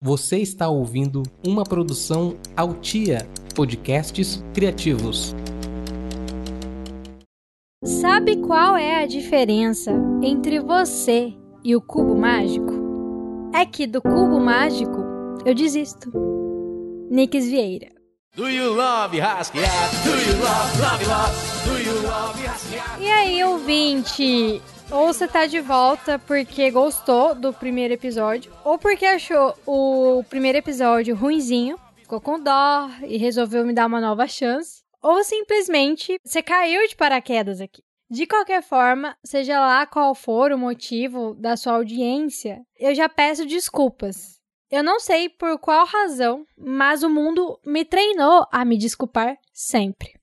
Você está ouvindo uma produção Altia Podcasts Criativos. Sabe qual é a diferença entre você e o cubo mágico? É que do cubo mágico eu desisto. Nix Vieira. Do you love Rasqueado? Do you love, love, love? Do you love Rasqueado? E aí, ouvinte? Ou você tá de volta porque gostou do primeiro episódio, ou porque achou o primeiro episódio ruinzinho, ficou com dó e resolveu me dar uma nova chance, ou simplesmente você caiu de paraquedas aqui. De qualquer forma, seja lá qual for o motivo da sua audiência, eu já peço desculpas. Eu não sei por qual razão, mas o mundo me treinou a me desculpar sempre.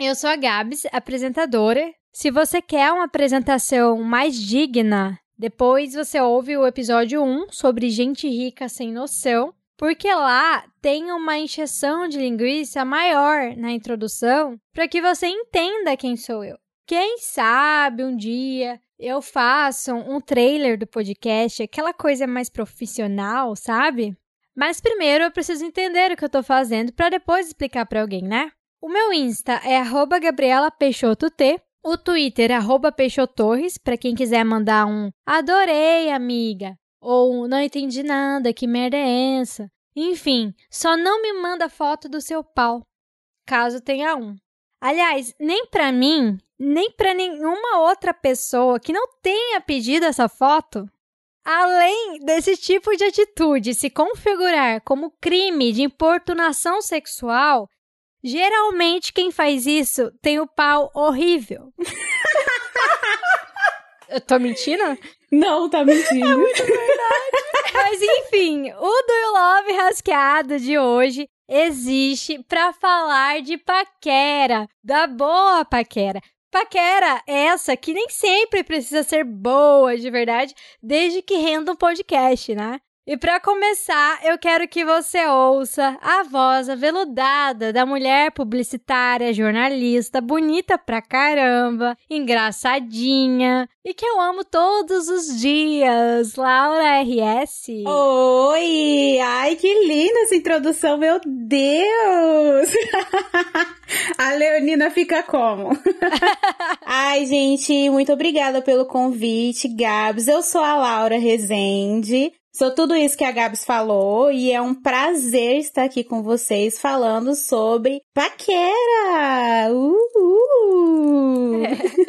Eu sou a Gabs, apresentadora se você quer uma apresentação mais digna, depois você ouve o episódio 1 sobre gente rica sem noção, porque lá tem uma encheção de linguiça maior na introdução para que você entenda quem sou eu. Quem sabe um dia eu faço um trailer do podcast, aquela coisa mais profissional, sabe? Mas primeiro eu preciso entender o que eu estou fazendo para depois explicar para alguém, né? O meu Insta é @gabriela_peixoto_t o Twitter, arroba Peixotorres, para quem quiser mandar um adorei, amiga, ou não entendi nada, que merda é essa? Enfim, só não me manda foto do seu pau, caso tenha um. Aliás, nem para mim, nem para nenhuma outra pessoa que não tenha pedido essa foto. Além desse tipo de atitude se configurar como crime de importunação sexual, Geralmente quem faz isso tem o pau horrível. Eu tô mentindo? Não, tá mentindo. É muito verdade. Mas enfim, o Do You Love Rasqueado de hoje existe para falar de paquera, da boa paquera. Paquera essa que nem sempre precisa ser boa de verdade, desde que renda um podcast, né? E para começar, eu quero que você ouça a voz aveludada da mulher publicitária, jornalista, bonita pra caramba, engraçadinha e que eu amo todos os dias, Laura RS. Oi! Ai, que linda essa introdução, meu Deus! a Leonina fica como? Ai, gente, muito obrigada pelo convite, Gabs. Eu sou a Laura Rezende. Sou tudo isso que a Gabs falou e é um prazer estar aqui com vocês falando sobre paquera. Uh!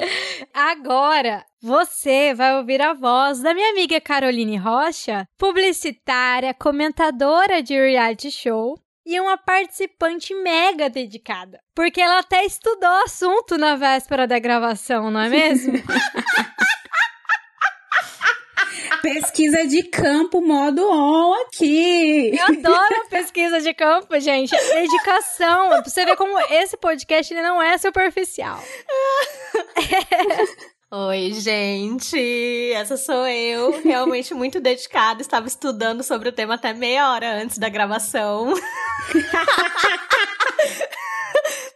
Agora você vai ouvir a voz da minha amiga Caroline Rocha, publicitária, comentadora de reality show e uma participante mega dedicada, porque ela até estudou o assunto na véspera da gravação, não é mesmo? Pesquisa de campo modo on aqui. Eu adoro pesquisa de campo, gente. Dedicação. Pra você ver como esse podcast ele não é superficial. Oi, gente! Essa sou eu, realmente muito dedicada. Estava estudando sobre o tema até meia hora antes da gravação.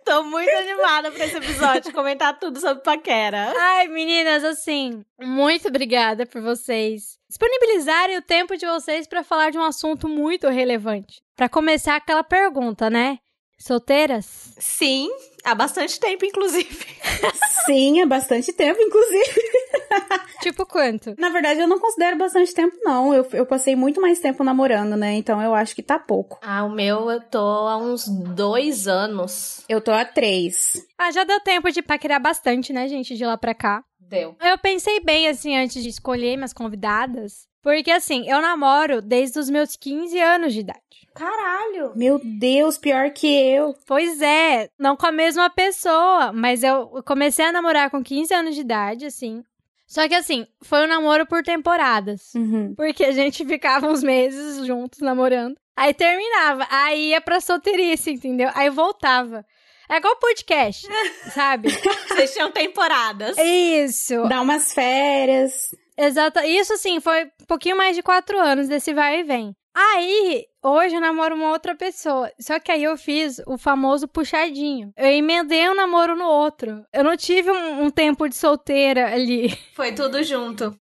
Tô muito animada pra esse episódio, comentar tudo sobre paquera. Ai, meninas, assim, muito obrigada por vocês disponibilizarem o tempo de vocês para falar de um assunto muito relevante. Para começar aquela pergunta, né? Solteiras? Sim, há bastante tempo, inclusive. Sim, há bastante tempo, inclusive. tipo quanto? Na verdade, eu não considero bastante tempo, não. Eu, eu passei muito mais tempo namorando, né? Então eu acho que tá pouco. Ah, o meu eu tô há uns dois anos. Eu tô há três. Ah, já deu tempo de paquerar bastante, né, gente, de lá pra cá. Deu. Eu pensei bem, assim, antes de escolher minhas convidadas. Porque, assim, eu namoro desde os meus 15 anos de idade. Caralho! Meu Deus, pior que eu. Pois é, não com a mesma pessoa, mas eu comecei a namorar com 15 anos de idade, assim. Só que assim, foi um namoro por temporadas. Uhum. Porque a gente ficava uns meses juntos namorando. Aí terminava. Aí ia pra solteirice, entendeu? Aí voltava. É igual podcast, sabe? Vocês tinham temporadas. Isso. Dá umas férias. Exato. Isso, assim, foi um pouquinho mais de quatro anos desse vai e vem. Aí, hoje eu namoro uma outra pessoa. Só que aí eu fiz o famoso puxadinho. Eu emendei um namoro no outro. Eu não tive um, um tempo de solteira ali. Foi tudo junto.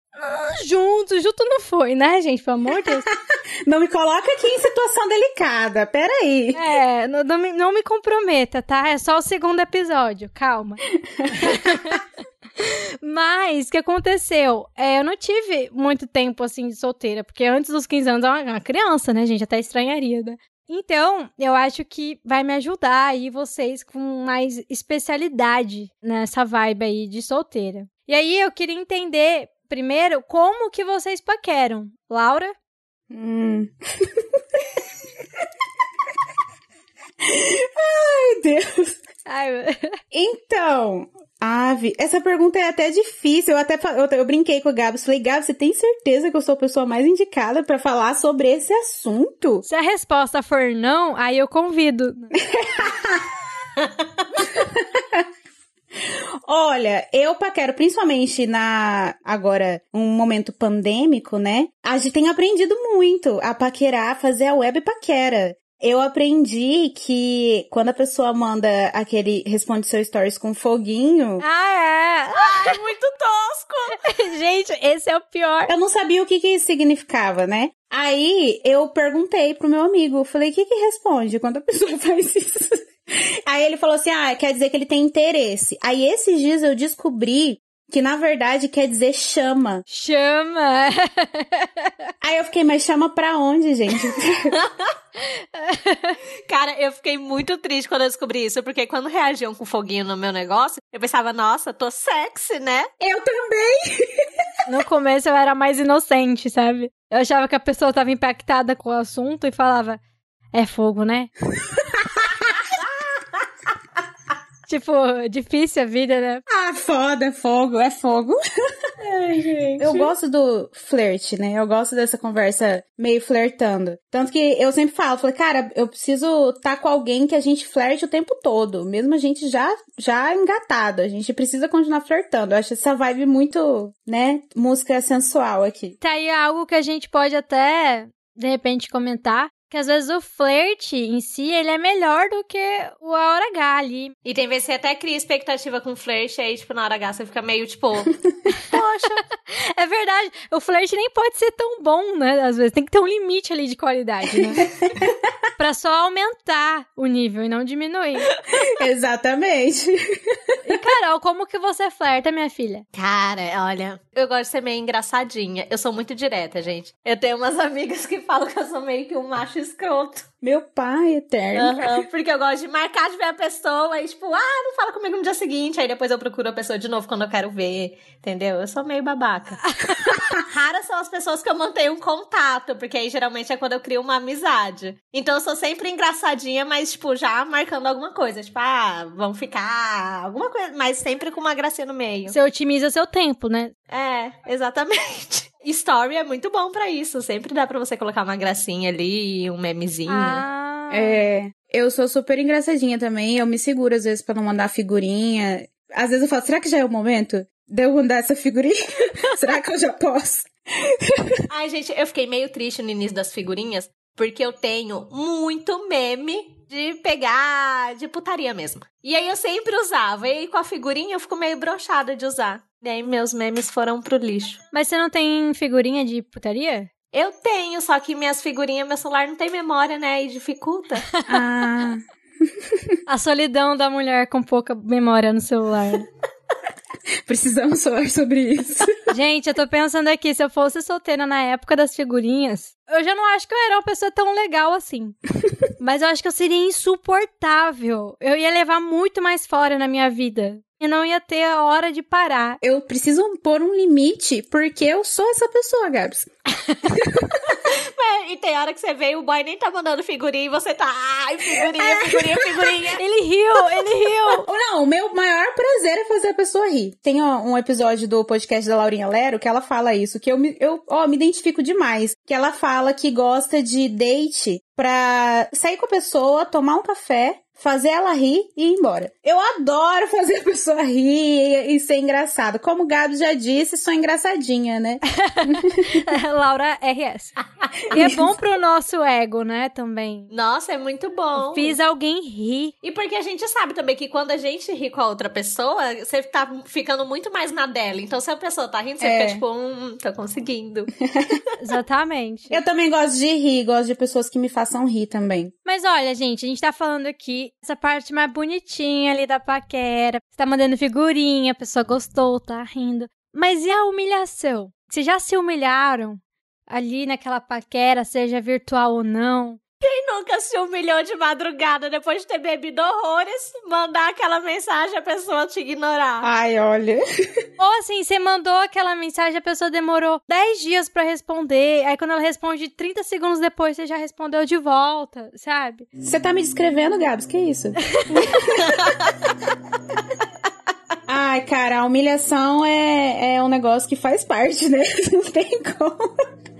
Junto, junto não foi, né, gente? Pelo amor de Deus. Não me coloca aqui em situação delicada. Peraí. É, não, não, me, não me comprometa, tá? É só o segundo episódio, calma. Mas, o que aconteceu? É, eu não tive muito tempo, assim, de solteira, porque antes dos 15 anos é uma, uma criança, né, gente? Até estranharia, né? Então, eu acho que vai me ajudar aí vocês com mais especialidade nessa vibe aí de solteira. E aí, eu queria entender, primeiro, como que vocês paqueram. Laura? Hum. Ai, Deus. Ai, Então, Ave, essa pergunta é até difícil. Eu até eu, eu brinquei com o Gabs. Falei, Gabs, você tem certeza que eu sou a pessoa mais indicada pra falar sobre esse assunto? se a resposta for não, aí eu convido. Olha, eu paquero, principalmente na agora um momento pandêmico, né? A gente tem aprendido muito a paquerar, fazer a web paquera. Eu aprendi que quando a pessoa manda aquele responde seu stories com foguinho, Ah, Ai, muito tosco! é! Gente, esse é o pior. eu não sabia o que que isso significava, né? Aí eu perguntei pro meu amigo, eu falei, o que que responde quando a pessoa faz isso? Aí ele falou assim, ah, quer dizer que ele tem interesse. Aí esses dias eu descobri que na verdade quer dizer chama. Chama! Aí eu fiquei, mas chama pra onde, gente? Cara, eu fiquei muito triste quando eu descobri isso, porque quando reagiam com foguinho no meu negócio, eu pensava, nossa, tô sexy, né? eu também! No começo eu era mais inocente, sabe? Eu achava que a pessoa tava impactada com o assunto e falava, é fogo, né? Tipo, difícil a vida, né? Ah, foda, fogo, é fogo. Ai, gente. Eu gosto do flerte, né? Eu gosto dessa conversa meio flertando. Tanto que eu sempre falo, falei, cara, eu preciso estar com alguém que a gente flerte o tempo todo. Mesmo a gente já, já engatado. A gente precisa continuar flertando. Eu acho essa vibe muito, né? Música sensual aqui. Tá aí algo que a gente pode até, de repente, comentar. Que às vezes o flerte em si, ele é melhor do que o a hora H ali. E tem vezes que você até cria expectativa com flerte, aí, tipo, na hora H você fica meio, tipo, poxa, É verdade, o flerte nem pode ser tão bom, né? Às vezes tem que ter um limite ali de qualidade, né? pra só aumentar o nível e não diminuir. Exatamente. E Carol, como que você flerta, minha filha? Cara, olha, eu gosto de ser meio engraçadinha. Eu sou muito direta, gente. Eu tenho umas amigas que falam que eu sou meio que um macho escroto. Meu pai eterno. Aham, porque eu gosto de marcar de ver a pessoa e, tipo, ah, não fala comigo no dia seguinte. Aí depois eu procuro a pessoa de novo quando eu quero ver. Entendeu? Eu sou meio babaca. Raras são as pessoas que eu mantenho um contato, porque aí geralmente é quando eu crio uma amizade. Então eu sou sempre engraçadinha, mas, tipo, já marcando alguma coisa. Tipo, ah, vamos ficar. Alguma coisa, mas sempre com uma gracinha no meio. Você otimiza seu tempo, né? É, exatamente. Story é muito bom pra isso. Sempre dá pra você colocar uma gracinha ali, um memezinho. Ah. É, eu sou super engraçadinha também. Eu me seguro às vezes pra não mandar figurinha. Às vezes eu falo, será que já é o momento de eu mandar essa figurinha? será que eu já posso? Ai, gente, eu fiquei meio triste no início das figurinhas, porque eu tenho muito meme de pegar de putaria mesmo. E aí eu sempre usava. E aí com a figurinha eu fico meio brochada de usar. E aí meus memes foram pro lixo. Mas você não tem figurinha de putaria? Eu tenho, só que minhas figurinhas, meu celular não tem memória, né? E dificulta. Ah, A solidão da mulher com pouca memória no celular. precisamos falar sobre isso. Gente, eu tô pensando aqui, se eu fosse solteira na época das figurinhas, eu já não acho que eu era uma pessoa tão legal assim. Mas eu acho que eu seria insuportável. Eu ia levar muito mais fora na minha vida. E não ia ter a hora de parar. Eu preciso pôr um limite, porque eu sou essa pessoa, Gabs. É, e tem hora que você vê e o boy nem tá mandando figurinha e você tá. Ai, figurinha, figurinha, figurinha. Ele riu, ele riu. Não, o meu maior prazer é fazer a pessoa rir. Tem ó, um episódio do podcast da Laurinha Lero que ela fala isso, que eu, me, eu ó, me identifico demais. Que ela fala que gosta de date pra sair com a pessoa, tomar um café, fazer ela rir e ir embora. Eu adoro fazer a pessoa rir e, ser engraçado. Como o Gabi já disse, sou engraçadinha, né? Laura RS. E é bom pro nosso ego, né, também. Nossa, é muito bom. Fiz alguém rir. E porque a gente sabe também que quando a gente ri com a outra pessoa, você tá ficando muito mais na dela. Então, se a pessoa tá rindo, você É. fica tipo, hum, tô conseguindo. Exatamente. Eu também gosto de rir, gosto de pessoas que me façam rir também. Mas olha, gente, a gente tá falando aqui essa parte mais bonitinha ali da paquera. Você tá mandando figurinha, a pessoa gostou, tá rindo. Mas e a humilhação? Vocês já se humilharam ali naquela paquera, seja virtual ou não? Quem nunca se humilhou de madrugada depois de ter bebido horrores, mandar aquela mensagem a pessoa te ignorar? Ai, olha. Ou assim, você mandou aquela mensagem, a pessoa demorou 10 dias pra responder. Aí quando ela responde 30 segundos depois, você já respondeu de volta, sabe? Você tá me descrevendo, Gabs? Que isso? Ai, cara, a humilhação é, é um negócio que faz parte, né? Não tem como.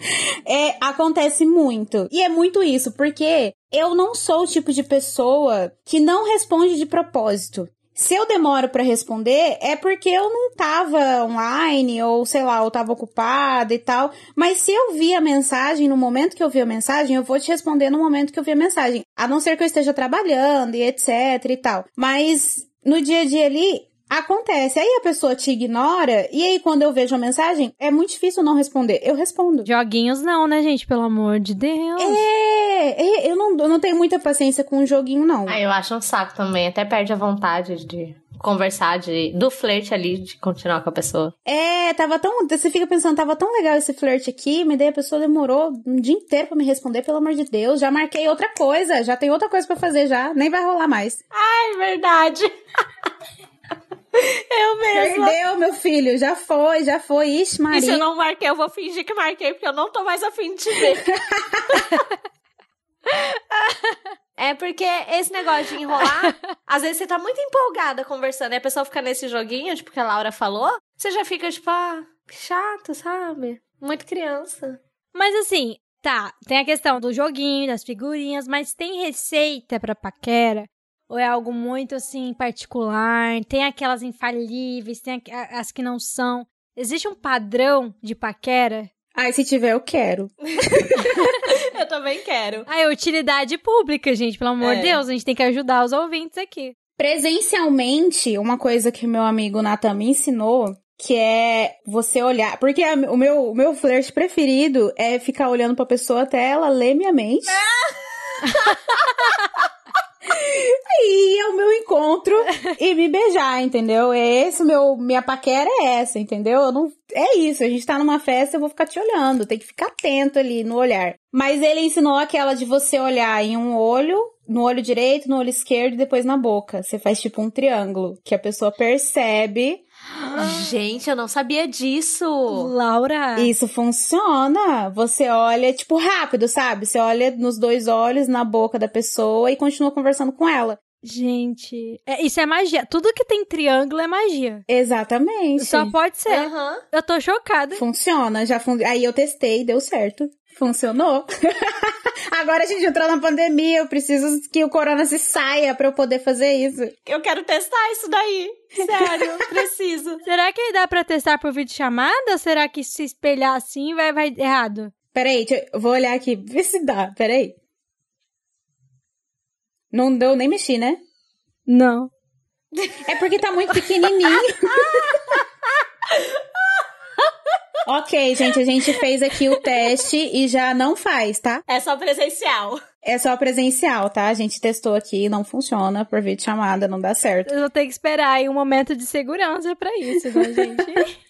É, acontece muito. E é muito isso, porque eu não sou o tipo de pessoa que não responde de propósito. Se eu demoro pra responder, é porque eu não tava online, ou sei lá, eu tava ocupada e tal. Mas se eu vi a mensagem no momento que eu vi a mensagem, eu vou te responder no momento que eu vi a mensagem. A não ser que eu esteja trabalhando e etc e tal. Mas no dia a dia ali, acontece. Aí a pessoa te ignora, e aí quando eu vejo a mensagem, é muito difícil não responder. Eu respondo. Joguinhos não, né, gente? Pelo amor de Deus. É, é, eu não, eu não tenho muita paciência com o joguinho, não. Ah, eu acho um saco também. Até perde a vontade de conversar, de, do flerte ali, de continuar com a pessoa. É, tava tão. Você fica pensando, tava tão legal esse flerte aqui, mas daí a pessoa demorou um dia inteiro pra me responder, pelo amor de Deus. Já marquei outra coisa, já tem outra coisa pra fazer já, nem vai rolar mais. É verdade. eu mesma. Perdeu, meu filho, já foi, já foi. Ixi, E se eu Maria. não marquei, eu vou fingir que marquei, porque eu não tô mais afim de te ver. É porque esse negócio de enrolar, às vezes você tá muito empolgada conversando e a pessoa fica nesse joguinho, tipo, que a Laura falou, você já fica, tipo, ah, que chato, sabe? Muito criança. Mas assim, tá, tem a questão do joguinho, das figurinhas, mas tem receita pra paquera? Ou é algo muito assim particular? Tem aquelas infalíveis, tem as que não são. Existe um padrão de paquera? Ai, se tiver, eu quero. Eu também quero. Ah, é utilidade pública, gente, pelo amor É. de Deus, a gente tem que ajudar os ouvintes aqui. Presencialmente, uma coisa que meu amigo Nathan me ensinou, que é você olhar. Porque a- o meu, o meu flerte preferido é ficar olhando pra pessoa até ela ler minha mente. E é o meu encontro e me beijar, entendeu? É esse meu. Minha paquera é essa, entendeu? Eu não, é isso, a gente tá numa festa, eu vou ficar te olhando, tem que ficar atento ali no olhar. Mas ele ensinou aquela de você olhar em um olho, no olho direito, no olho esquerdo e depois na boca. Você faz tipo um triângulo, que a pessoa percebe. Gente, eu não sabia disso. Laura. Isso funciona. Você olha, tipo, rápido, sabe? Você olha nos dois olhos, na boca da pessoa e continua conversando com ela. Gente, é- isso é magia. Tudo que tem triângulo é magia. Exatamente. Só pode ser. Aham. Eu tô chocada. Funciona, já fun... Aí eu testei, deu certo. Funcionou. Agora a gente entrou na pandemia, eu preciso que o corona se saia pra eu poder fazer isso. Eu quero testar isso daí. Sério, preciso. Será que dá pra testar por videochamada? Ou será que se espelhar assim vai, vai errado? Peraí, deixa eu vou olhar aqui, ver se dá. Peraí. Não deu nem mexi, né? Não. É porque tá muito pequenininho. ok, gente, a gente fez aqui o teste e já não faz, tá? É só presencial. É só presencial, tá? A gente testou aqui, não funciona por vídeo chamada, não dá certo. Eu vou ter que esperar aí um momento de segurança pra isso, né, gente?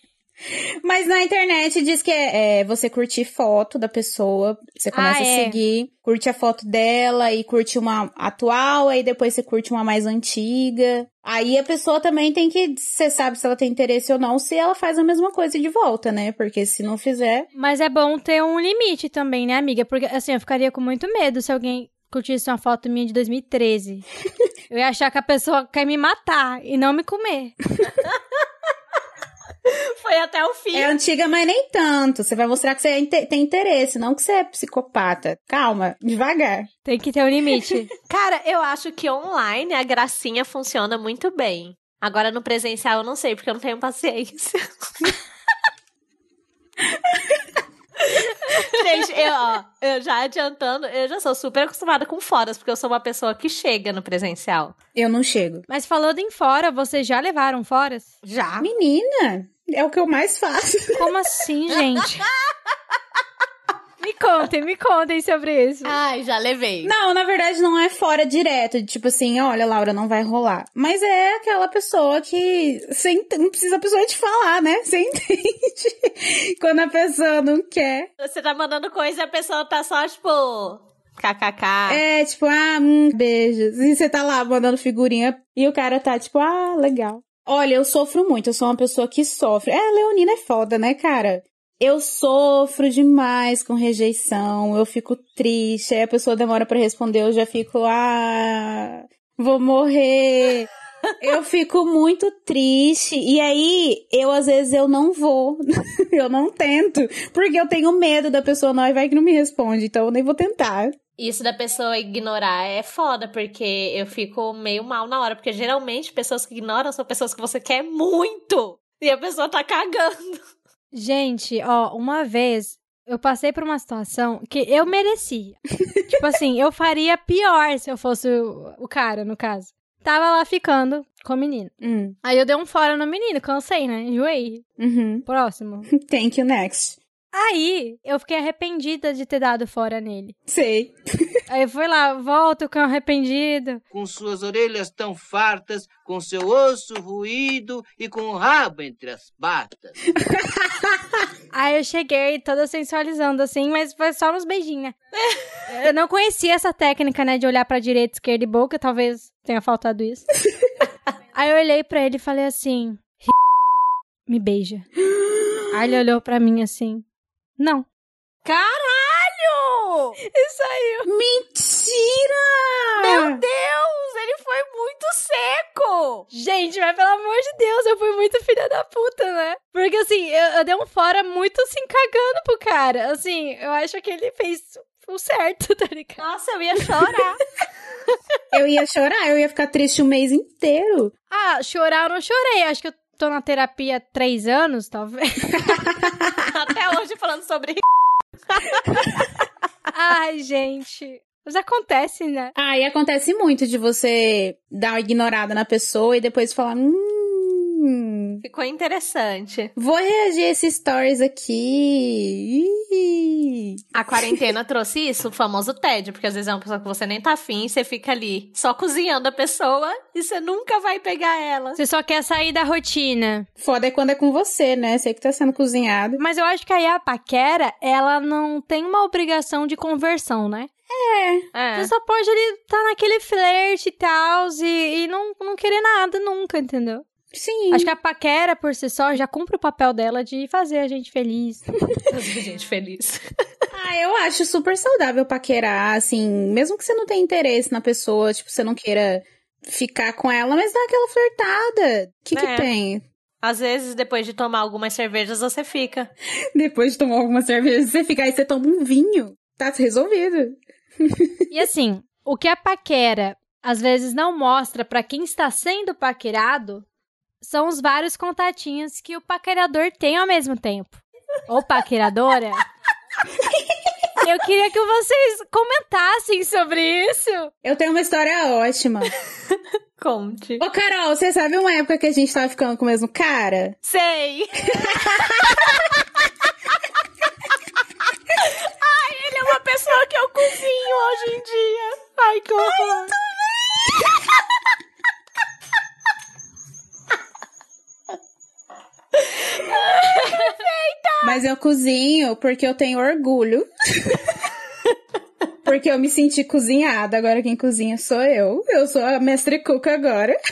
Mas na internet diz que é, é você curtir foto da pessoa, você começa Ah, é. a seguir, curte a foto dela e curte uma atual, aí depois você curte uma mais antiga. Aí a pessoa também tem que, você sabe se ela tem interesse ou não, se ela faz a mesma coisa de volta, né? Porque se não fizer, Mas é bom ter um limite também, né, amiga? Porque, assim, eu ficaria com muito medo se alguém curtisse uma foto minha de 2013. eu ia achar que a pessoa quer me matar e não me comer. Foi até o fim. É antiga, mas nem tanto. Você vai mostrar que você é inte- tem interesse, não que você é psicopata. Calma, devagar. Tem que ter um limite. Cara, eu acho que online a gracinha funciona muito bem. Agora no presencial eu não sei, porque eu não tenho paciência. Gente, eu, ó, eu já adiantando, eu já sou super acostumada com foras, porque eu sou uma pessoa que chega no presencial. Eu não chego. Mas falando em fora, vocês já levaram foras? Já? Menina, é o que eu mais faço. Como assim, gente? Me contem, me contem sobre isso. Ai, já levei. Não, na verdade não é fora direto, de tipo assim, olha, Laura, não vai rolar. Mas é aquela pessoa que você ent- não precisa a pessoa te falar, né? Você entende quando a pessoa não quer. Você tá mandando coisa e a pessoa tá só, tipo, kkk. É, tipo, ah, hum, beijos. E você tá lá mandando figurinha e o cara tá tipo, ah, legal. Olha, eu sofro muito, eu sou uma pessoa que sofre. É, a Leonina é foda, né, cara? Eu sofro demais com rejeição, eu fico triste, aí a pessoa demora pra responder, eu já fico, ah, vou morrer. Eu fico muito triste. E aí, eu às vezes eu não vou. eu não tento. Porque eu tenho medo da pessoa não, e vai que não me responde. Então eu nem vou tentar. Isso da pessoa ignorar é foda, porque eu fico meio mal na hora. Porque geralmente pessoas que ignoram são pessoas que você quer muito. E a pessoa tá cagando. Gente, ó, uma vez eu passei por uma situação que eu merecia. tipo assim, eu faria pior se eu fosse o, cara, no caso. Tava lá ficando com o menino. Hum. Aí eu dei um fora no menino, cansei, né? Enjoei. Uhum. Próximo. Thank you, next. Aí eu fiquei arrependida de ter dado fora nele. Sei. Aí fui lá, volto com arrependido. com suas orelhas tão fartas, com seu osso ruído e com o rabo entre as patas. Aí eu cheguei toda sensualizando assim, mas foi só nos beijinhos, né? Eu não conhecia essa técnica, né, de olhar pra direita, esquerda e boca, talvez tenha faltado isso. Aí eu olhei pra ele e falei assim: "Me beija". Aí ele olhou pra mim assim: "Não". Caralho! Isso aí. Mentira! Meu Deus! Ele foi muito seco! Gente, mas pelo amor de Deus, eu fui muito filha da puta, né? Porque assim, eu, eu dei um fora muito assim, cagando pro cara. Assim, eu acho que ele fez o certo, tá ligado? Nossa, eu ia chorar. Eu ia chorar, eu ia ficar triste o mês inteiro. Ah, chorar eu não chorei. Acho que eu tô na terapia há três anos, talvez. Até hoje falando sobre. Ai, gente. Mas acontece, né? Ah, e acontece muito de você dar uma ignorada na pessoa e depois falar, hum, Ficou interessante. vou reagir a esses stories aqui. Ih. A quarentena trouxe isso, o famoso tédio, porque às vezes é uma pessoa que você nem tá afim você fica ali só cozinhando a pessoa e você nunca vai pegar ela. Você só quer sair da rotina. Foda é quando é com você, né? Sei que tá sendo cozinhado. Mas eu acho que aí a paquera, ela não tem uma obrigação de conversão, né? É. Você só pode ali estar naquele flerte e tal, e, e não, não querer nada nunca, entendeu? Sim. Acho que a paquera, por si só, já cumpre o papel dela de fazer a gente feliz. Fazer gente feliz. Ah, eu acho super saudável paquerar, assim, mesmo que você não tenha interesse na pessoa, tipo, você não queira ficar com ela, mas dá aquela flertada. O que, É. que tem? Às vezes, depois de tomar algumas cervejas, você fica. Depois de tomar alguma cerveja, você fica aí, você toma um vinho. Tá resolvido. E assim, o que a paquera às vezes não mostra pra quem está sendo paquerado são os vários contatinhos que o paquerador tem ao mesmo tempo. Ou paqueradora. Eu queria que vocês comentassem sobre isso. Eu tenho uma história ótima. Conte. Ô, Carol, você sabe uma época que a gente tava ficando com o mesmo cara? Sei! Ai, ele é uma pessoa que eu cozinho hoje em dia. Ai, que horror. Mas eu cozinho porque eu tenho orgulho. porque eu me senti cozinhada. Agora quem cozinha sou eu. Eu sou a mestre cook agora.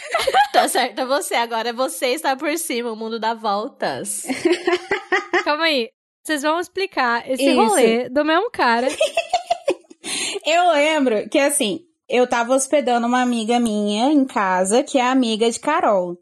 Tá certo, é você. Agora é você está por cima. O mundo dá voltas. Calma aí. Vocês vão explicar esse Isso. rolê do mesmo cara. Eu lembro que assim, eu tava hospedando uma amiga minha em casa, que é amiga de Carol.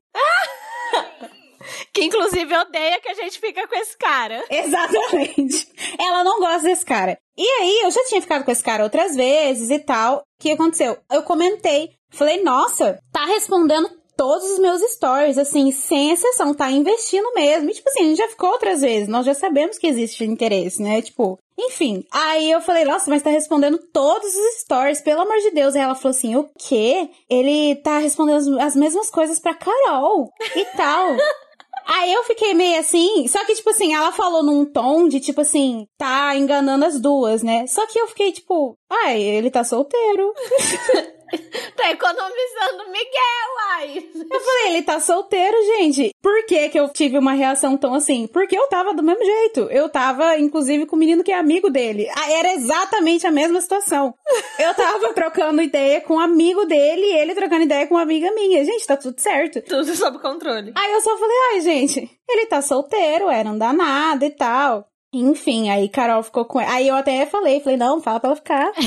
Que inclusive odeia que a gente fica com esse cara. Exatamente. Ela não gosta desse cara. E aí, eu já tinha ficado com esse cara outras vezes e tal. O que aconteceu? Eu comentei. Falei, nossa, tá respondendo todos os meus stories, assim, sem exceção, tá investindo mesmo. E, tipo assim, a gente já ficou outras vezes, nós já sabemos que existe interesse, né? Tipo, enfim. Aí eu falei, nossa, mas tá respondendo todos os stories, pelo amor de Deus. Aí ela falou assim, o quê? Ele tá respondendo as, as mesmas coisas pra Carol e tal. Aí eu fiquei meio assim, só que, tipo assim, ela falou num tom de, tipo assim, tá enganando as duas, né? Só que eu fiquei, tipo, ai, ele tá solteiro. tá economizando Miguel, ai. Eu falei, ele tá solteiro, gente. Por que que eu tive uma reação tão assim? Porque eu tava do mesmo jeito. Eu tava, inclusive, com o menino que é amigo dele. Ah, Era exatamente a mesma situação. Eu tava trocando ideia com um amigo dele e ele trocando ideia com uma amiga minha. Gente, tá tudo certo. Tudo sob controle. Aí eu só falei, ai, gente, ele tá solteiro, é, não dá nada e tal. Enfim, aí Carol ficou com. Aí eu até falei, falei, não, fala pra ela ficar.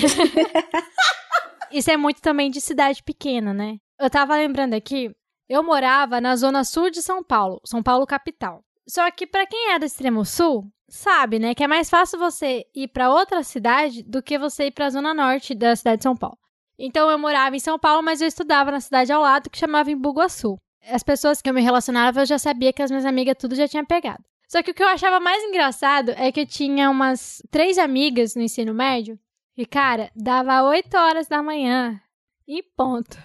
Isso é muito também de cidade pequena, né? Eu tava lembrando aqui, eu morava na zona sul de São Paulo, São Paulo capital. Só que pra quem é do extremo sul, sabe, né, que é mais fácil você ir pra outra cidade do que você ir pra zona norte da cidade de São Paulo. Então eu morava em São Paulo, mas eu estudava na cidade ao lado que chamava Embu-Guaçu. As pessoas que eu me relacionava, eu já sabia que as minhas amigas tudo já tinha pegado. Só que o que eu achava mais engraçado é que eu tinha umas três amigas no ensino médio e, cara, dava 8 horas da manhã e ponto.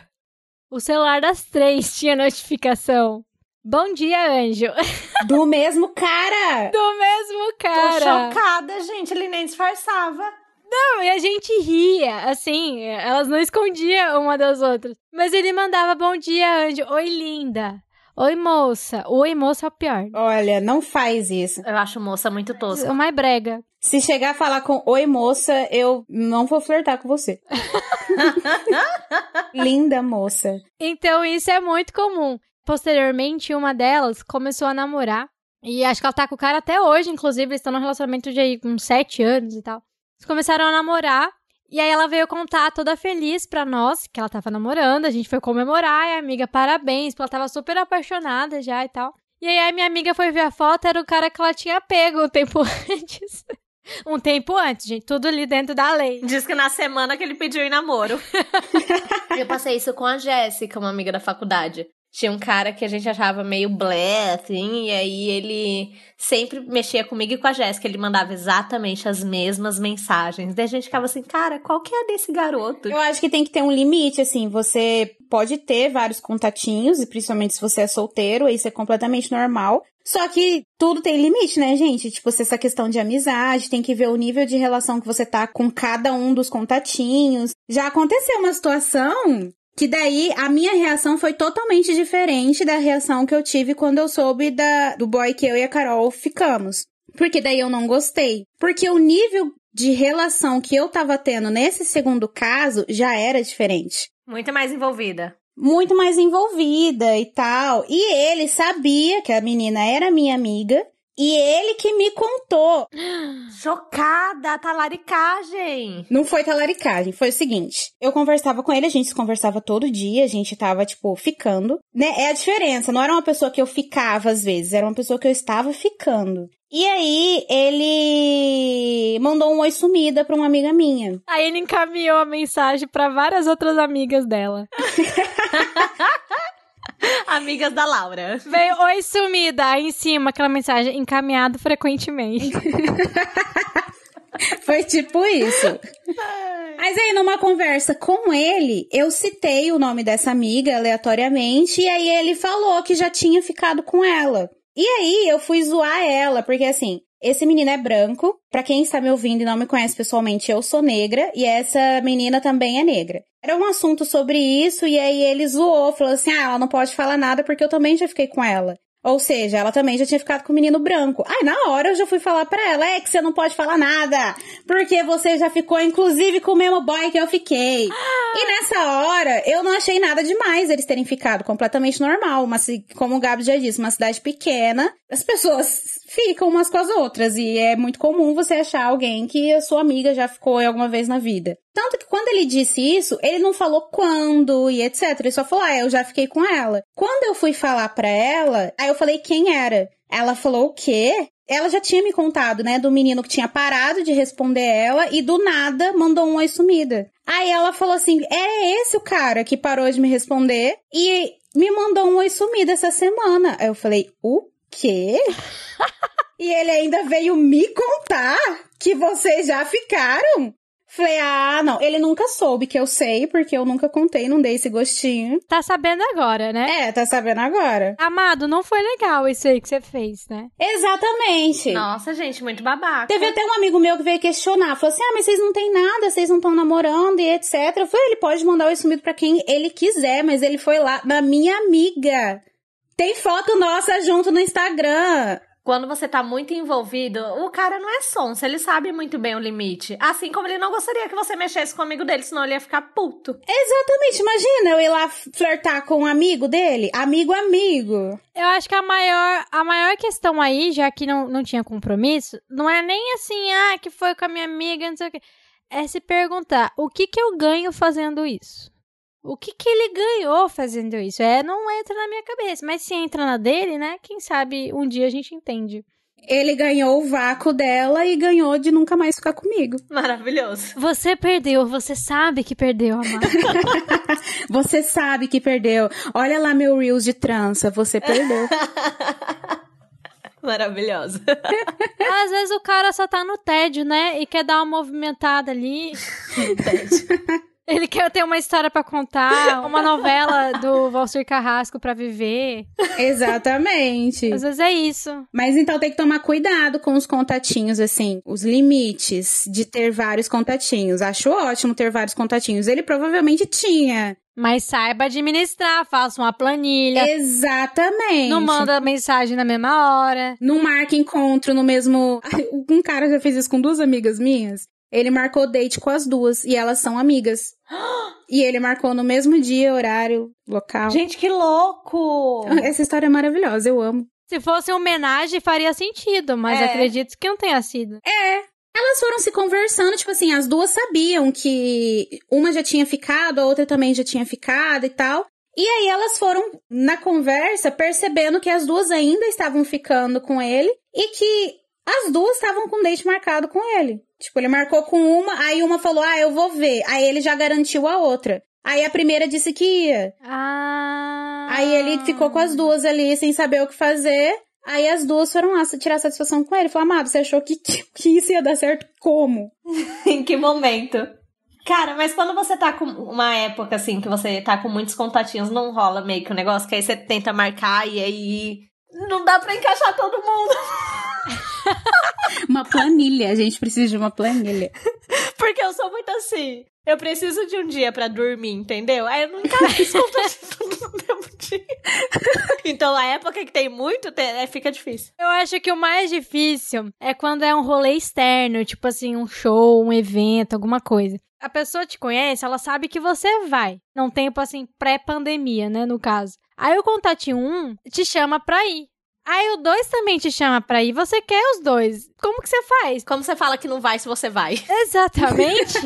O celular das três tinha notificação. Bom dia, anjo. Do mesmo cara! Do mesmo Tô cara. chocada, gente. Ele nem disfarçava. Não, e a gente ria, assim, elas não escondiam uma das outras. Mas ele mandava bom dia, anjo. Oi, linda. Oi, moça. Oi, moça é o pior. Olha, não faz isso. Eu acho moça muito tosca. O mais brega. Se chegar a falar com oi moça, eu não vou flertar com você. Linda moça. Então, isso é muito comum. Posteriormente, uma delas começou a namorar. E acho que ela tá com o cara até hoje, inclusive. Eles estão num relacionamento de aí, uns sete anos e tal. Eles começaram a namorar. E aí ela veio contar toda feliz pra nós que ela tava namorando. A gente foi comemorar. E a amiga, parabéns, porque ela tava super apaixonada já e tal. E aí a minha amiga foi ver a foto, era o cara que ela tinha pego um tempo antes. Um tempo antes, gente. Tudo ali dentro da lei. Diz que na semana que ele pediu em namoro. eu passei isso com a Jéssica, uma amiga da faculdade. Tinha um cara que a gente achava meio blé, assim, e aí ele sempre mexia comigo e com a Jéssica. Ele mandava exatamente as mesmas mensagens. Daí a gente ficava assim, cara, qual que é desse garoto? Eu acho que tem que ter um limite, assim. Você pode ter vários contatinhos, e principalmente se você é solteiro, isso é completamente normal. Só que tudo tem limite, né, gente? Tipo, essa questão de amizade, tem que ver o nível de relação que você tá com cada um dos contatinhos. Já aconteceu uma situação que daí a minha reação foi totalmente diferente da reação que eu tive quando eu soube da, do boy que eu e a Carol ficamos. Porque daí eu não gostei. Porque o nível de relação que eu tava tendo nesse segundo caso já era diferente. Muito mais envolvida. Muito mais envolvida e tal. E ele sabia que a menina era minha amiga. E ele que me contou. Chocada, talaricagem. Não foi talaricagem, foi o seguinte. Eu conversava com ele, a gente se conversava todo dia, a gente tava, tipo, ficando. Né? É a diferença, não era uma pessoa que eu ficava às vezes, era uma pessoa que eu estava ficando. E aí, ele mandou um oi sumida pra uma amiga minha. Aí ele encaminhou a mensagem pra várias outras amigas dela. Amigas da Laura. Veio oi sumida, aí em cima aquela mensagem encaminhado frequentemente. Foi tipo isso. Mas aí, numa conversa com ele, eu citei o nome dessa amiga aleatoriamente, e aí ele falou que já tinha ficado com ela. E aí eu fui zoar ela, porque assim, esse menino é branco. Pra quem está me ouvindo e não me conhece pessoalmente, eu sou negra e essa menina também é negra. Era um assunto sobre isso e aí ele zoou, falou assim: "Ah, ela não pode falar nada porque eu também já fiquei com ela". Ou seja, ela também já tinha ficado com o menino branco. Aí na hora eu já fui falar pra ela, é que você não pode falar nada, porque você já ficou inclusive com o mesmo boy que eu fiquei. E nessa hora eu não achei nada demais eles terem ficado, completamente normal, mas como o Gabi já disse, uma cidade pequena, as pessoas ficam umas com as outras e é muito comum você achar alguém que a sua amiga já ficou alguma vez na vida. Tanto que quando ele disse isso, ele não falou quando e etc. Ele só falou, ah, eu já fiquei com ela. Quando eu fui falar pra ela, aí eu falei quem era. Ela falou o quê? Ela já tinha me contado, né, do menino que tinha parado de responder ela e do nada mandou um oi sumida. Aí ela falou assim: é esse o cara que parou de me responder e me mandou um oi sumida essa semana. Aí eu falei: o quê? e ele ainda veio me contar que vocês já ficaram? Falei, ah, não. Ele nunca soube que eu sei, porque eu nunca contei, não dei esse gostinho. Tá sabendo agora, né? É, tá sabendo agora. Amado, não foi legal isso aí que você fez, né? Exatamente. Nossa, gente, muito babaca. Teve até um amigo meu que veio questionar. Falou assim: ah, mas vocês não têm nada, vocês não estão namorando e etc. Eu falei: ele pode mandar o sumido pra quem ele quiser, mas ele foi lá na minha amiga. Tem foto nossa junto no Instagram. Quando você tá muito envolvido, o cara não é sonso, ele sabe muito bem o limite. Assim como ele não gostaria que você mexesse com o amigo dele, senão ele ia ficar puto. Exatamente, imagina eu ir lá flertar com um amigo dele, amigo amigo. Eu acho que a maior, a maior questão aí, já que não, não tinha compromisso, não é nem assim, ah, que foi com a minha amiga, não sei o quê. É se perguntar, o que que eu ganho fazendo isso? O que que ele ganhou fazendo isso? É, não entra na minha cabeça. Mas se entra na dele, né? Quem sabe um dia a gente entende. Ele ganhou o vácuo dela e ganhou de nunca mais ficar comigo. Maravilhoso. Você perdeu, você sabe que perdeu, amado. você sabe que perdeu. Olha lá meu Reels de trança, você perdeu. Maravilhoso. Às vezes o cara só tá no tédio, né? E quer dar uma movimentada ali. No tédio. Ele quer ter uma história para contar, uma novela do Valsir Carrasco para viver. Exatamente. Às vezes é isso. Mas então tem que tomar cuidado com os contatinhos, assim, os limites de ter vários contatinhos. Acho ótimo ter vários contatinhos. Ele provavelmente tinha. Mas saiba administrar, faça uma planilha. Exatamente. Não manda mensagem na mesma hora. Não marca encontro no mesmo. Um cara já fez isso com duas amigas minhas. Ele marcou date com as duas e elas são amigas. e ele marcou no mesmo dia, horário, local. Gente, que louco! Essa história é maravilhosa, eu amo. Se fosse homenagem, faria sentido, mas É. acredito que não tenha sido. É. Elas foram se conversando, tipo assim, as duas sabiam que uma já tinha ficado, a outra também já tinha ficado e tal. E aí elas foram, na conversa, percebendo que as duas ainda estavam ficando com ele e que as duas estavam com date marcado com ele. Tipo, ele marcou com uma, aí uma falou, ah, eu vou ver. Aí ele já garantiu a outra. Aí a primeira disse que ia. Ah. Aí ele ficou com as duas ali, sem saber o que fazer. Aí as duas foram lá tirar satisfação com ele. Falou, amado, você achou que, que isso ia dar certo como? em que momento? Cara, mas quando você tá com uma época assim, que você tá com muitos contatinhos, não rola meio que um negócio que aí você tenta marcar e aí não dá pra encaixar todo mundo. Uma planilha, a gente precisa de uma planilha. Porque eu sou muito assim. Eu preciso de um dia pra dormir, entendeu? Aí eu não encaixo os contatinhos tudo no mesmo dia. Então a época que tem muito, é, fica difícil. Eu acho que o mais difícil é quando é um rolê externo, tipo assim, um show, um evento, alguma coisa. A pessoa te conhece, ela sabe que você vai. Não tempo assim, pré-pandemia, né, no caso. Aí o contatinho 1 te chama pra ir. Aí o 2 também te chama pra ir, você quer os dois. Como que você faz? Como você fala que não vai se você vai? Exatamente.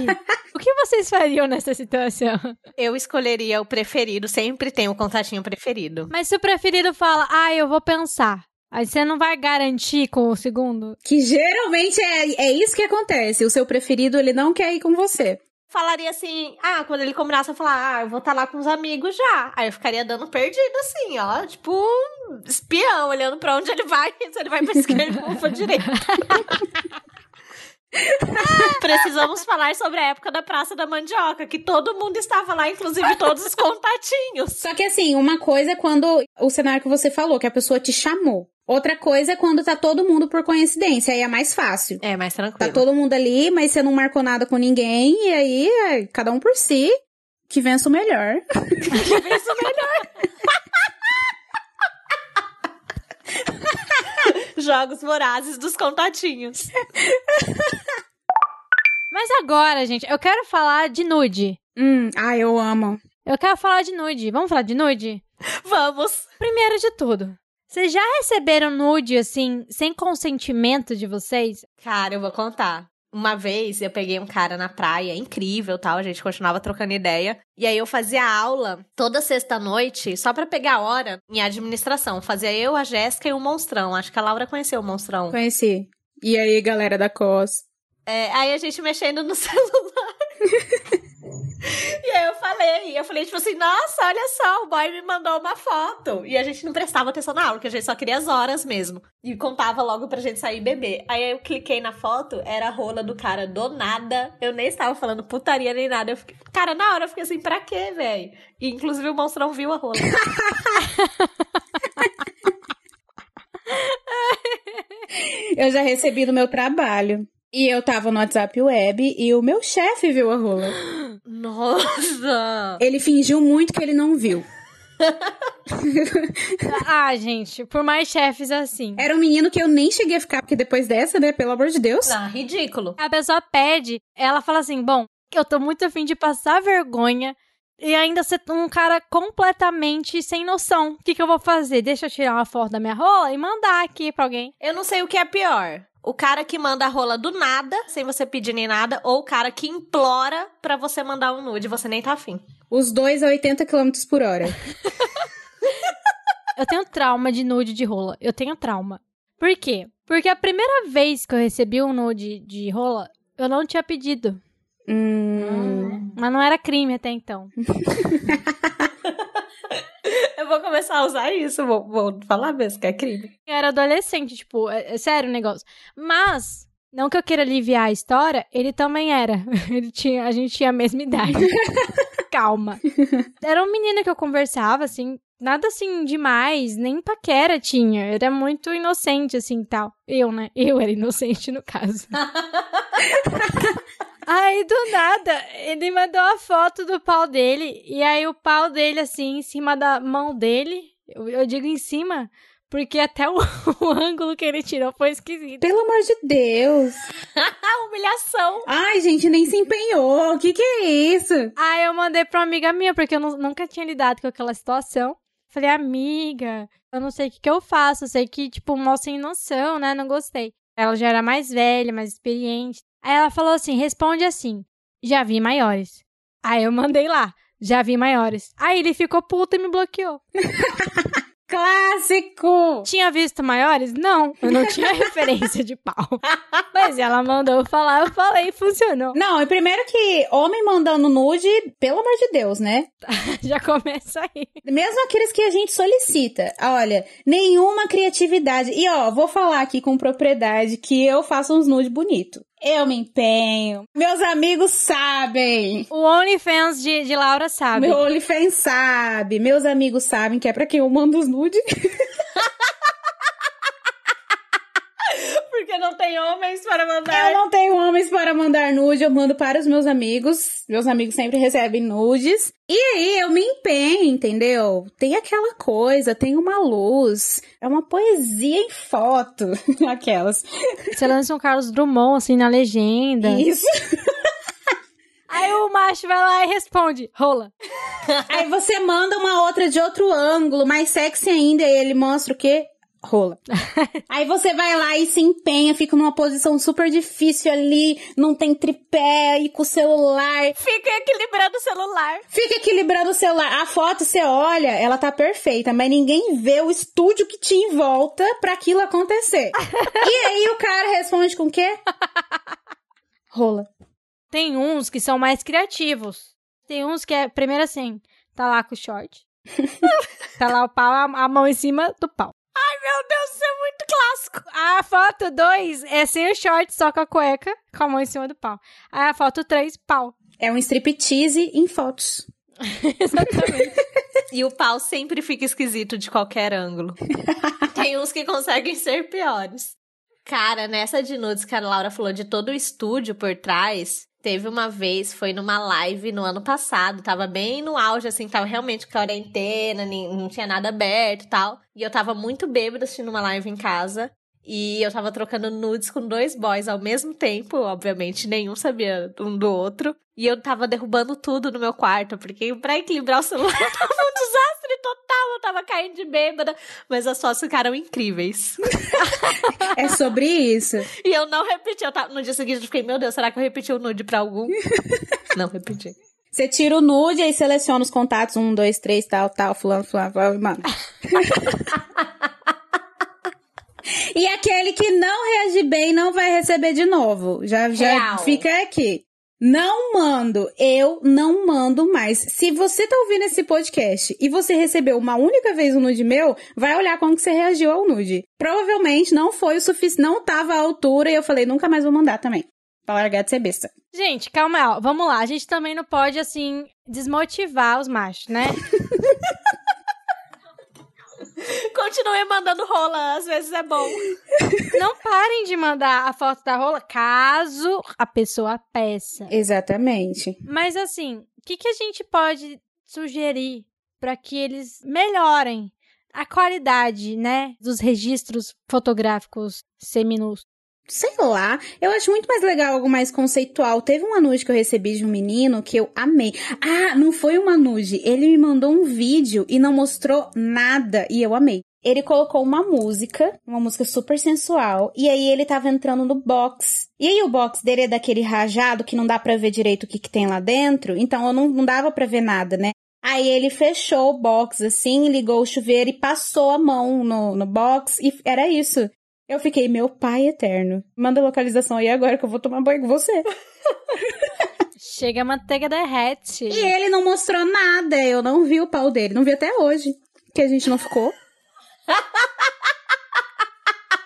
o que vocês fariam nessa situação? Eu escolheria o preferido, sempre tem o contatinho preferido. Mas se o preferido fala, ah, eu vou pensar. Aí você não vai garantir com o segundo? Que geralmente é, é isso que acontece. O seu preferido, ele não quer ir com você. Falaria assim, ah, quando ele combinasse, eu falar, ah, eu vou estar lá com os amigos já. Aí eu ficaria dando perdido assim, ó, tipo um espião, olhando pra onde ele vai, se ele vai pra esquerda ou pra direita. Precisamos falar sobre a época da Praça da Mandioca, que todo mundo estava lá, inclusive todos os contatinhos. Só que assim, uma coisa é quando o cenário que você falou, que a pessoa te chamou. Outra coisa é quando tá todo mundo por coincidência, aí é mais fácil. É, mais Tá tranquilo. todo mundo ali, mas você não marcou nada com ninguém, e aí é cada um por si, que vença o melhor. Jogos vorazes dos contatinhos. Mas agora, gente, eu quero falar de nude. Hum, ah, eu amo. Eu quero falar de nude. Vamos falar de nude? Vamos. Primeiro de tudo, vocês já receberam nude, assim, sem consentimento de vocês? Cara, eu vou contar. Uma vez eu peguei um cara na praia, incrível tal, a gente continuava trocando ideia. E aí eu fazia aula toda sexta-noite, só pra pegar a hora, em administração. Fazia eu, a Jéssica e o Monstrão. Acho que a Laura conheceu o Monstrão. Conheci. E aí, galera da COS? É, aí a gente mexendo no celular. E aí eu falei, eu falei, tipo assim, nossa, olha só, o boy me mandou uma foto. E a gente não prestava atenção na aula, porque a gente só queria as horas mesmo. E contava logo pra gente sair beber. Aí eu cliquei na foto, era a rola do cara do nada. Eu nem estava falando putaria nem nada. Eu fiquei, cara, na hora eu fiquei assim, pra quê, velho? E inclusive o monstro não viu a rola. Eu já recebi no meu trabalho. E eu tava no WhatsApp web e o meu chefe viu a rola. Nossa! Ele fingiu muito que ele não viu. ah, gente, por mais chefes assim. Era um menino que eu nem cheguei a ficar, porque depois dessa, né, pelo amor de Deus. Não, ridículo. A pessoa pede, ela fala assim: bom, eu tô muito afim de passar vergonha e ainda ser um cara completamente sem noção. O que, que eu vou fazer? Deixa eu tirar uma foto da minha rola e mandar aqui pra alguém. Eu não sei o que é pior. O cara que manda a rola do nada, sem você pedir nem nada, ou o cara que implora pra você mandar um nude, você nem tá afim. Os dois a 80 km por hora. eu tenho trauma de nude de rola. Eu tenho trauma. Por quê? Porque a primeira vez que eu recebi um nude de rola, eu não tinha pedido. Hum. Mas não era crime até então. eu vou começar a usar isso, vou, vou falar mesmo que é crime. Eu era adolescente, tipo, é, é sério o negócio. Mas, não que eu queira aliviar a história, ele também era. Ele tinha, a gente tinha a mesma idade. Calma. Era um menino que eu conversava, assim, nada assim demais, nem paquera tinha. Era muito inocente, assim, tal. Eu, né? Eu era inocente, no caso. Aí, do nada, ele mandou a foto do pau dele. E aí, o pau dele, assim, em cima da mão dele. Eu, eu digo em cima, porque até o, o, ângulo que ele tirou foi esquisito. Pelo amor de Deus. Humilhação. Ai, gente, nem se empenhou. O que que é isso? Aí, eu mandei pra uma amiga minha, porque eu não, nunca tinha lidado com aquela situação. Falei, amiga, eu não sei o que, que eu faço. Eu sei que, tipo, mal sem noção, né? Não gostei. Ela já era mais velha, mais experiente. Aí ela falou assim: responde assim, já vi maiores. Aí eu mandei lá, já vi maiores. Aí ele ficou puto e me bloqueou. Clássico! Tinha visto maiores? Não, eu não tinha referência de pau. Mas ela mandou falar, eu falei, funcionou. Não, e primeiro que homem mandando nude, pelo amor de Deus, né? Já começa aí. Mesmo aqueles que a gente solicita. Olha, nenhuma criatividade. E ó, vou falar aqui com propriedade que eu faço uns nude bonito. Eu me empenho. Meus amigos sabem. O OnlyFans de, de Laura sabe. Meu OnlyFans sabe. Meus amigos sabem que é pra quem eu mando os nudes. Porque não tem homens para mandar. Eu não tenho homens para mandar nude, eu mando para os meus amigos. Meus amigos sempre recebem nudes. E aí eu me empenho, entendeu? Tem aquela coisa, tem uma luz. É uma poesia em foto. Aquelas. Você lança um Carlos Drummond, assim, na legenda. Isso. Aí o macho vai lá e responde, rola. Aí você manda uma outra de outro ângulo, mais sexy ainda, e ele mostra o quê? Rola. Aí você vai lá e se empenha, fica numa posição super difícil ali, não tem tripé aí com o celular. Fica equilibrando o celular. Fica equilibrando o celular. A foto você olha, ela tá perfeita, mas ninguém vê o estúdio que tinha em volta para aquilo acontecer. e aí o cara responde com o quê? Rola. Tem uns que são mais criativos. Tem uns que é, primeiro assim, tá lá com o short. tá lá o pau, a mão em cima do pau. Meu Deus, isso é muito clássico. A foto 2 é sem o short, só com a cueca, com a mão em cima do pau. Aí a foto 3, pau. É um striptease em fotos. Exatamente. e o pau sempre fica esquisito de qualquer ângulo. Tem uns que conseguem ser piores. Cara, nessa de nudes que a Laura falou de todo o estúdio por trás, Teve uma vez, foi numa live no ano passado, tava bem no auge, assim, tava realmente quarentena, não tinha nada aberto e tal. E eu tava muito bêbada assistindo uma live em casa. E eu tava trocando nudes com dois boys ao mesmo tempo, obviamente, nenhum sabia um do outro. E eu tava derrubando tudo no meu quarto, porque pra equilibrar o celular tava um desastre eu tava caindo de bêbada. Mas as fotos ficaram incríveis. É sobre isso. E eu não repeti. Eu tava, no dia seguinte eu fiquei, meu Deus, será que eu repeti o nude pra algum? não repeti. Você tira o nude e seleciona os contatos. Um, dois, três, tal, tal, fulano, fulano, fulano, mano. e aquele que não reagir bem não vai receber de novo. Já, já Real. fica aqui. Não mando, eu não mando mais. Se você tá ouvindo esse podcast e você recebeu uma única vez um nude meu, vai olhar como que você reagiu ao nude. Provavelmente não foi o suficiente, não tava à altura e eu falei, nunca mais vou mandar também. Pra largar de ser besta. Gente, calma aí, ó. Vamos lá. A gente também não pode, assim, desmotivar os machos, né? Continue mandando rola, às vezes é bom. Não parem de mandar a foto da rola caso a pessoa peça. Exatamente. Mas assim, o que, que a gente pode sugerir para que eles melhorem a qualidade, né, dos registros fotográficos seminus? Sei lá, eu acho muito mais legal algo mais conceitual. Teve uma nude que eu recebi de um menino que eu amei. Ah, não foi uma nude. Ele me mandou um vídeo e não mostrou nada e eu amei. Ele colocou uma música, uma música super sensual, e aí ele tava entrando no box. E aí o box dele é daquele rajado que não dá pra ver direito o que, que tem lá dentro, então eu não, não dava pra ver nada, né? Aí ele fechou o box assim, ligou o chuveiro e passou a mão no, no box, e era isso. Eu fiquei, meu pai eterno. Manda localização aí agora que eu vou tomar banho com você. Chega a manteiga derrete. E ele não mostrou nada. Eu não vi o pau dele. Não vi até hoje. Que a gente não ficou.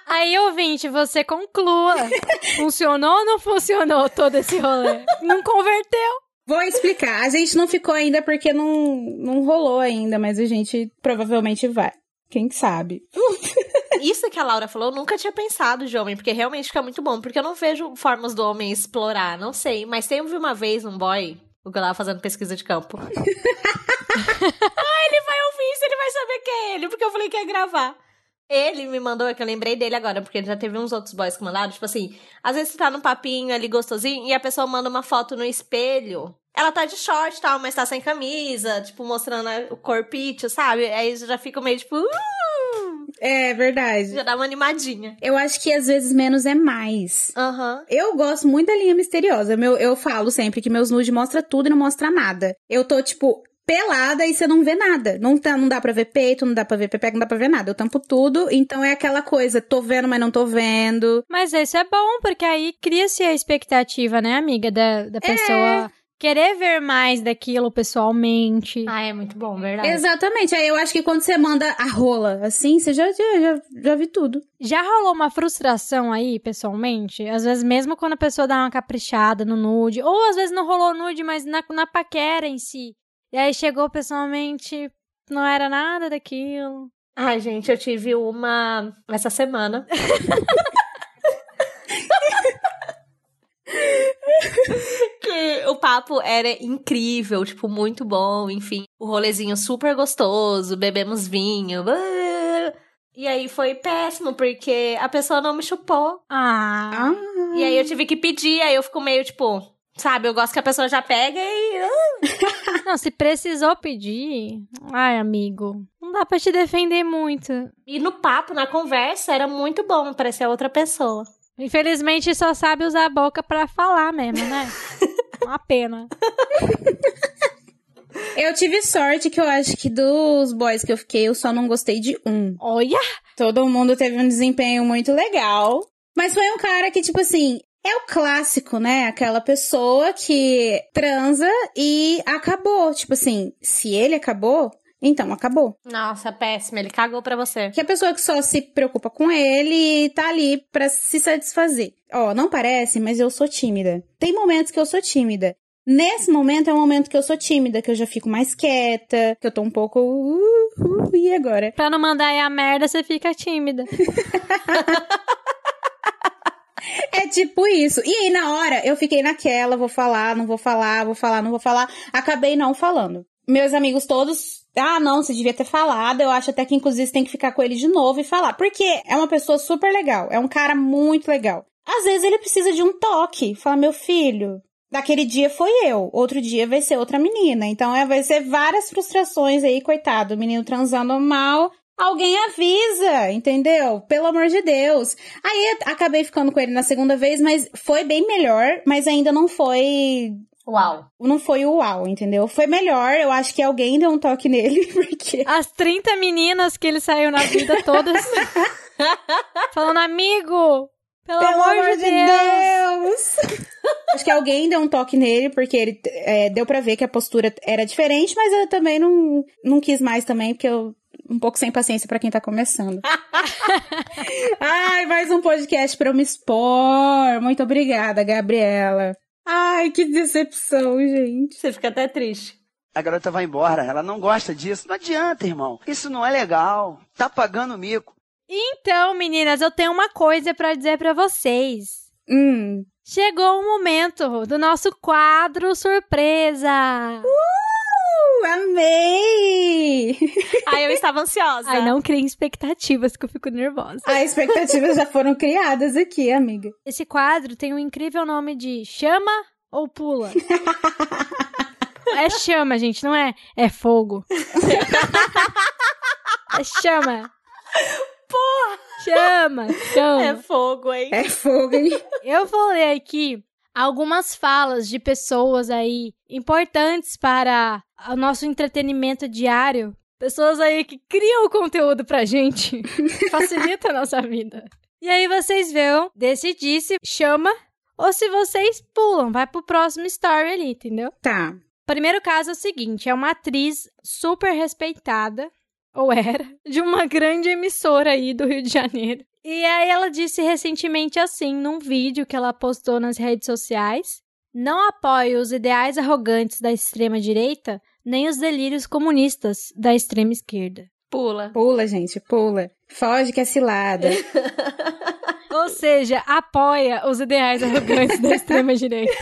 Aí, ouvinte, você conclua. Funcionou ou não funcionou todo esse rolê? Não converteu. Vou explicar. A gente não ficou ainda porque não, não rolou ainda, mas a gente provavelmente vai. Quem sabe? Isso que a Laura falou, eu nunca tinha pensado de homem, porque realmente fica muito bom. Porque eu não vejo formas do homem explorar, não sei. Mas teve uma vez um boy, o que eu tava fazendo pesquisa de campo. ah, ele vai ouvir isso, ele vai saber que é ele, porque eu falei que ia gravar. Ele me mandou, é que eu lembrei dele agora, porque já teve uns outros boys que mandaram, tipo assim, às vezes você tá num papinho ali gostosinho e a pessoa manda uma foto no espelho. Ela tá de short e tal, mas tá sem camisa, tipo, mostrando o corpite, sabe? Aí já fica meio tipo, uh, É verdade. já dá uma animadinha. Eu acho que às vezes menos é mais. Aham. Eu gosto muito da linha misteriosa. Meu, eu falo sempre que meus nudes mostra tudo e não mostra nada. Eu tô, tipo, pelada e você não vê nada. Não, tá, não dá pra ver peito, não dá pra ver pepeca, não dá pra ver nada. Eu tampo tudo, então é aquela coisa, tô vendo, mas não tô vendo. Mas isso é bom, porque aí cria-se a expectativa, né, amiga, da, da pessoa querer ver mais daquilo pessoalmente. Ah, é muito bom, verdade. Exatamente. Aí eu acho que quando você manda a rola assim, você já, já, já, já vi tudo. Já rolou uma frustração aí, pessoalmente? Às vezes, mesmo quando a pessoa dá uma caprichada no nude, ou às vezes não rolou nude, mas na, na paquera em si. E aí chegou pessoalmente, não era nada daquilo. Ai, gente, eu tive uma essa semana. que o papo era incrível, tipo, muito bom, enfim. O rolezinho super gostoso, bebemos vinho. E aí foi péssimo, porque a pessoa não me chupou. Ah. E aí eu tive que pedir, aí eu fico meio tipo, sabe, eu gosto que a pessoa já pega e. ah. Não, se precisou pedir. Ai, amigo. Não dá pra te defender muito. E no papo, na conversa, era muito bom parecer outra pessoa. Infelizmente, só sabe usar a boca pra falar mesmo, né? Uma pena. Eu tive sorte que eu acho que dos boys que eu fiquei, eu só não gostei de um. Olha! Todo mundo teve um desempenho muito legal. Mas foi um cara que, tipo assim, é o clássico, né? Aquela pessoa que transa e acabou. Tipo assim, se ele acabou, então acabou. Nossa, péssimo, ele cagou pra você. Que a pessoa que só se preocupa com ele e tá ali pra se satisfazer. Ó, não parece, mas eu sou tímida. Tem momentos que eu sou tímida. Nesse momento é um momento que eu sou tímida, que eu já fico mais quieta, que eu tô um pouco. Uh, uh, e agora? Pra não mandar aí a merda, você fica tímida. É tipo isso. E aí, na hora, eu fiquei naquela, vou falar, não vou falar, vou falar, não vou falar. Acabei não falando. Meus amigos todos, ah, não, você devia ter falado. Eu acho até que, inclusive, você tem que ficar com ele de novo e falar. Porque é uma pessoa super legal. É um cara muito legal. Às vezes ele precisa de um toque. Fala, meu filho, daquele dia foi eu, outro dia vai ser outra menina. Então é, vai ser várias frustrações aí, coitado. O menino transando mal. Alguém avisa, entendeu? Pelo amor de Deus. Aí acabei ficando com ele na segunda vez, mas foi bem melhor, mas ainda não foi Uau. não foi o uau, entendeu? Foi melhor, eu acho que alguém deu um toque nele, porque. As 30 meninas que ele saiu na vida todas falando, amigo, pelo, Pelo amor, de Deus. Deus! acho que alguém deu um toque nele, porque ele é, deu pra ver que a postura era diferente, mas eu também não, não quis mais também, porque eu. Um pouco sem paciência pra quem tá começando. Ai, mais um podcast pra eu me expor. Muito obrigada, Gabriela. Ai, que decepção, gente. Você fica até triste. A garota vai embora, ela não gosta disso. Não adianta, irmão. Isso não é legal. Tá pagando mico. Então, meninas, eu tenho uma coisa pra dizer pra vocês. Hum. Chegou o momento do nosso quadro surpresa. Uh, amei! Ai, eu estava ansiosa. Ai, não criem expectativas que eu fico nervosa. As expectativas já foram criadas aqui, amiga. Esse quadro tem um incrível nome de Chama ou Pula. é chama, gente, não é? É fogo. é chama. Porra! Chama, chama. É fogo, hein? É fogo, hein? Eu vou ler aqui algumas falas de pessoas aí importantes para o nosso entretenimento diário. Pessoas aí que criam o conteúdo pra gente. Facilita a nossa vida. E aí vocês vão decidir se chama ou se vocês pulam. Vai pro próximo story ali, entendeu? Tá. Primeiro caso é o seguinte: é uma atriz super respeitada, ou era, de uma grande emissora aí do Rio de Janeiro. E aí ela disse recentemente assim, num vídeo que ela postou nas redes sociais: Não apoio os ideais arrogantes da extrema direita, nem os delírios comunistas da extrema esquerda. Pula. Pula, gente, pula. Foge que é cilada. Ou seja, apoia os ideais arrogantes da extrema direita.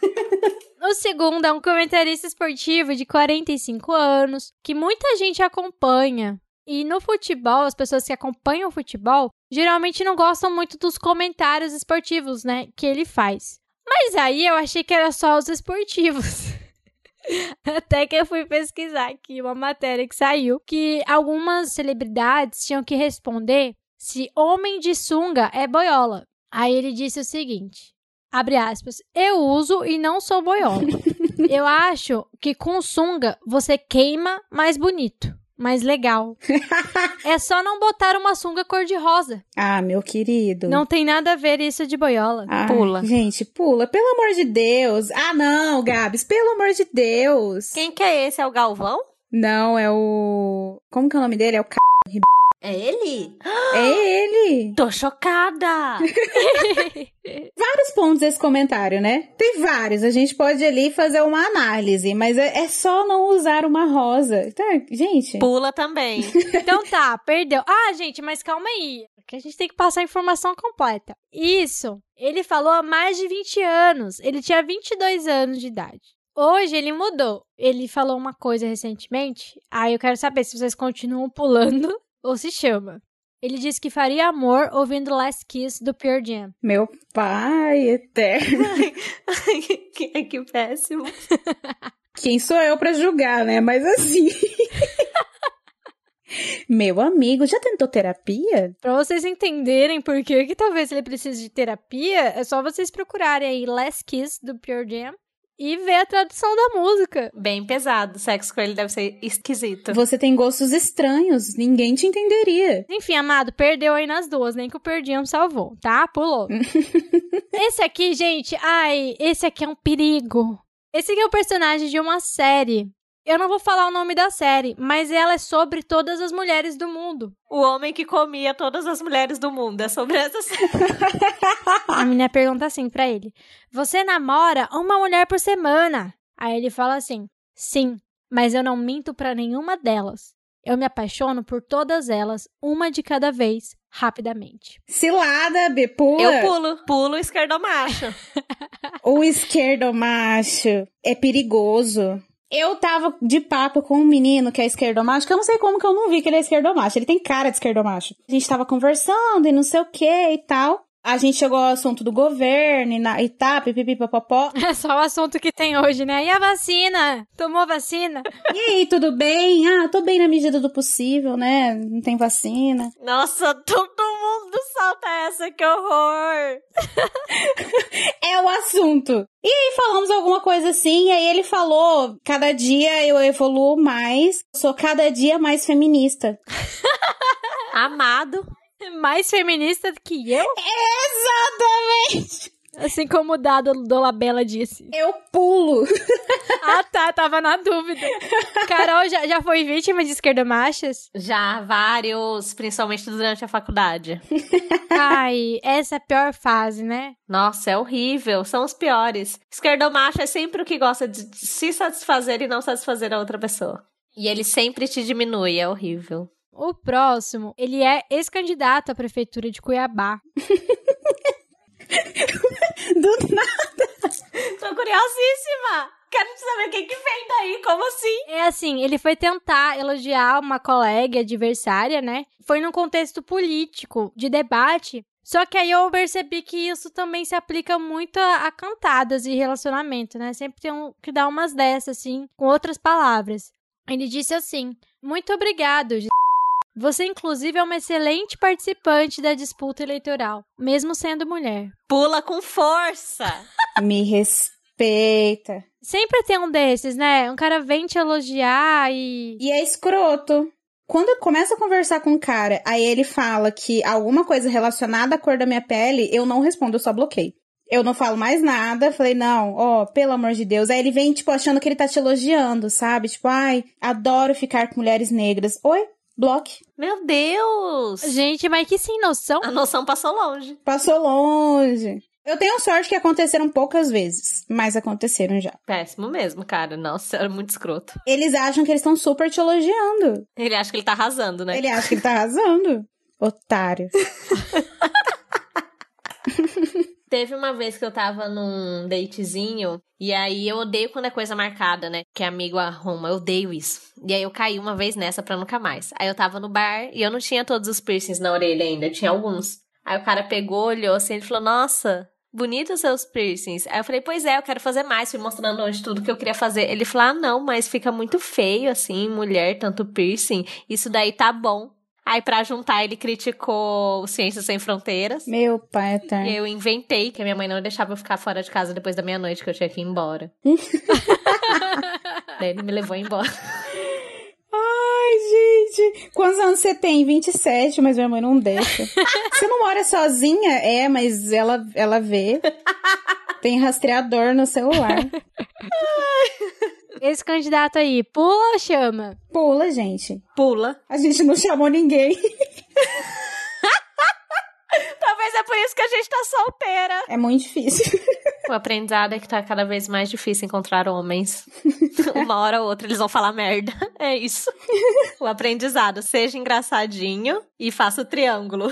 O segundo é um comentarista esportivo de 45 anos, que muita gente acompanha. E no futebol, as pessoas que acompanham o futebol geralmente não gostam muito dos comentários esportivos, né, que ele faz. Mas aí eu achei que era só os esportivos. Até que eu fui pesquisar aqui uma matéria que saiu que algumas celebridades tinham que responder se homem de sunga é boiola. Aí ele disse o seguinte: abre aspas, eu uso e não sou boiola. eu acho que com sunga você queima mais bonito, mais legal. é só não botar uma sunga cor-de-rosa. Ah, meu querido. Não tem nada a ver isso de boiola. Ai, Pula. Gente, pula. Pelo amor de Deus. Ah, não, Gabs. Pelo amor de Deus. Quem que é esse? É o Galvão? Não, é o... Como que é o nome dele? É o c... É ele? É ele. Tô chocada! Vários pontos desse comentário, né? Tem vários. A gente pode ali fazer uma análise, mas é, é só não usar uma rosa. Tá, gente. Pula também. Então tá, perdeu. Ah, gente, mas calma aí. Que a gente tem que passar a informação completa. Isso, ele falou há mais de 20 anos. Ele tinha 22 anos de idade. Hoje ele mudou. Ele falou uma coisa recentemente. Aí eu quero saber se vocês continuam pulando ou se chama. Ele disse que faria amor ouvindo Last Kiss do Pure Jam. Meu pai eterno. que, que péssimo. Quem sou eu pra julgar, né? Mas assim. Meu amigo, já tentou terapia? Pra vocês entenderem por que, que talvez ele precise de terapia, é só vocês procurarem aí Last Kiss do Pure Jam e ver a tradução da música. Bem pesado. Sexo com ele deve ser esquisito. Você tem gostos estranhos, ninguém te entenderia. Enfim, amado, perdeu aí nas duas, nem que o Perdiam salvou, tá? Pulou. esse aqui, gente, ai, esse aqui é um perigo. Esse aqui é o personagem de uma série. Eu não vou falar o nome da série, mas ela é sobre todas as mulheres do mundo. O homem que comia todas as mulheres do mundo. É sobre essa A menina pergunta assim pra ele: Você namora uma mulher por semana? Aí ele fala assim: Sim, mas eu não minto pra nenhuma delas. Eu me apaixono por todas elas, uma de cada vez, rapidamente. Cilada, B, pula. Eu pulo. Pulo esquerdomacho. O esquerdomacho é perigoso. Eu tava de papo com um menino que é esquerdomacho, que eu não sei como que eu não vi que ele é esquerdomacho. Ele tem cara de esquerdomacho. A gente tava conversando e não sei o que e tal. A gente chegou ao assunto do governo e, na, e tá, pipipi, papapó. É só o assunto que tem hoje, né? E a vacina? Tomou vacina? E aí, tudo bem? Ah, tô bem na medida do possível, né? Não tem vacina. Nossa, todo mundo salta essa, que horror! É o assunto. E aí falamos alguma coisa assim, e aí ele falou: cada dia eu evoluo mais, sou cada dia mais feminista. Amado. Mais feminista do que eu? Exatamente! Assim como o dado do Labella disse. Eu pulo. Ah, tá, tava na dúvida. Carol já, já foi vítima de esquerdomachas? Já vários, principalmente durante a faculdade. Ai, essa é a pior fase, né? Nossa, é horrível. São os piores. Esquerdomacho é sempre o que gosta de se satisfazer e não satisfazer a outra pessoa. E ele sempre te diminui, é horrível. O próximo, ele é ex-candidato à prefeitura de Cuiabá. Do nada. Tô curiosíssima! Quero saber o que, que vem daí, como assim? É assim, ele foi tentar elogiar uma colega adversária, né? Foi num contexto político, de debate. Só que aí eu percebi que isso também se aplica muito a, a cantadas e relacionamento, né? Sempre tem um, que dar umas dessas, assim, com outras palavras. Ele disse assim: Muito obrigado, Você, inclusive, é uma excelente participante da disputa eleitoral, mesmo sendo mulher. Pula com força! Me respeita. Sempre tem um desses, né? Um cara vem te elogiar e. E é escroto. Quando eu começo a conversar com o cara, aí ele fala que alguma coisa relacionada à cor da minha pele, eu não respondo, eu só bloqueio. Eu não falo mais nada, falei, não, ó, pelo amor de Deus. Aí ele vem, tipo, achando que ele tá te elogiando, sabe? Tipo, ai, adoro ficar com mulheres negras. Oi? Bloque. Meu Deus! Gente, mas que sem noção. A noção passou longe. Passou longe. Eu tenho sorte que aconteceram poucas vezes, mas aconteceram já. Péssimo mesmo, cara. Nossa, era muito escroto. Eles acham que eles estão super te elogiando. Ele acha que ele tá arrasando, né? Ele acha que ele tá arrasando. Otário. Teve uma vez que eu tava num datezinho, e aí eu odeio quando é coisa marcada, né? Que amigo arruma, eu odeio isso. E aí eu caí uma vez nessa pra nunca mais. Aí eu tava no bar e eu não tinha todos os piercings na orelha ainda, tinha alguns. Aí o cara pegou, olhou assim, ele falou, nossa, bonitos seus piercings. Aí eu falei, pois é, eu quero fazer mais, fui mostrando onde tudo que eu queria fazer. Ele falou, ah, não, mas fica muito feio, assim, mulher, tanto piercing, isso daí tá bom. Aí pra juntar, ele criticou o Ciências Sem Fronteiras. Meu pai eterno. Eu inventei que a minha mãe não deixava eu ficar fora de casa depois da meia-noite, que eu tinha que ir embora. Daí ele me levou embora. Ai, gente. Quantos anos você tem? 27, mas minha mãe não deixa. você não mora sozinha? É, mas ela, ela vê. Tem rastreador no celular. Esse candidato aí, pula ou chama? Pula, gente. Pula. A gente não chamou ninguém. Talvez é por isso que a gente tá solteira. É muito difícil. O aprendizado é que tá cada vez mais difícil encontrar homens. Uma hora ou outra eles vão falar merda. É isso. O aprendizado. Seja engraçadinho e faça o triângulo.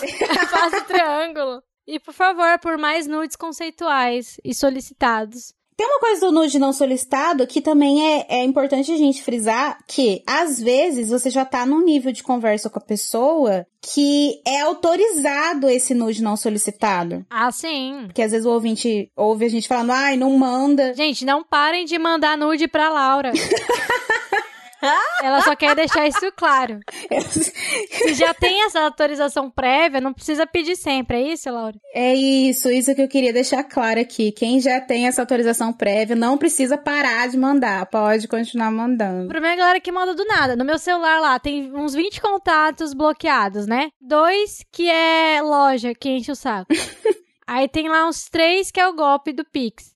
Faça o triângulo. E, por favor, por mais nudes conceituais e solicitados. Tem uma coisa do nude não solicitado que também é, é importante a gente frisar que, às vezes, você já tá num nível de conversa com a pessoa que é autorizado esse nude não solicitado. Ah, sim. Porque às vezes o ouvinte ouve a gente falando, ai, não manda. Gente, não parem de mandar nude pra Laura. Ela só quer deixar isso claro. Se já tem essa autorização prévia, não precisa pedir sempre, é isso, Laura? É isso, isso que eu queria deixar claro aqui. Quem já tem essa autorização prévia não precisa parar de mandar, pode continuar O mandando. problema é a galera que manda do nada. No meu celular lá tem uns 20 contatos bloqueados, né? Dois que é loja que enche o saco. Aí tem lá uns três que é o golpe do Pix.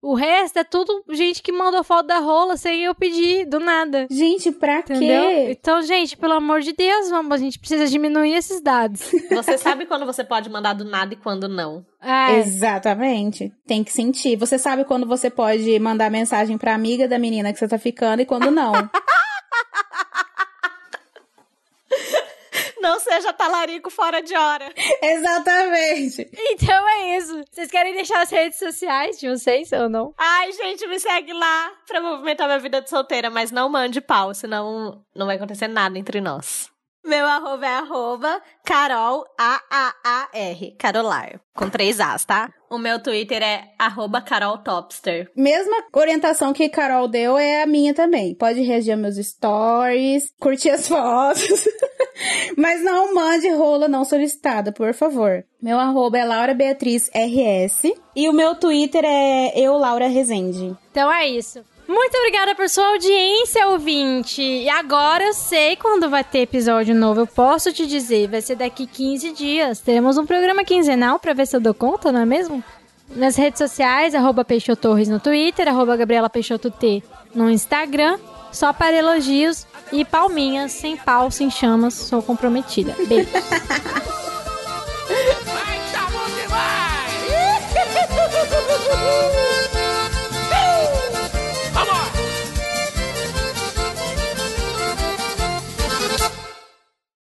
O resto é tudo gente que mandou foto da rola sem eu pedir, do nada. Gente, pra Entendeu? quê? Então, gente, pelo amor de Deus, vamos, a gente precisa diminuir esses dados. Você sabe quando você pode mandar do nada e quando não. É, Exatamente. Tem que sentir. Você sabe quando você pode mandar mensagem pra amiga da menina que você tá ficando e quando não. Não seja talarico fora de hora. Exatamente. então é isso. Vocês querem deixar as redes sociais de vocês ou não? Ai, gente, me segue lá pra movimentar minha vida de solteira, mas não mande pau, senão não vai acontecer nada entre nós. Meu arroba é arroba Carol A-A-A-R, Carolar, com três As, tá? O meu Twitter é arroba Carol Topster. Mesma orientação que Carol deu é a minha também. Pode reagir aos meus stories, curtir as fotos. Mas não mande rola não solicitada, por favor. Meu arroba é Laura Beatriz RS. E o meu Twitter é eu, Laura Rezende. Então é isso. Muito obrigada por sua audiência, ouvinte. E agora eu sei quando vai ter episódio novo. Eu posso te dizer, vai ser daqui 15 dias. Teremos um programa quinzenal pra ver se eu dou conta, não é mesmo? Nas redes sociais, arroba Peixoto Torres no Twitter, arroba Gabriela Peixoto T no Instagram. Só para elogios e palminhas, sem pau, sem chamas. Sou comprometida. Beijo.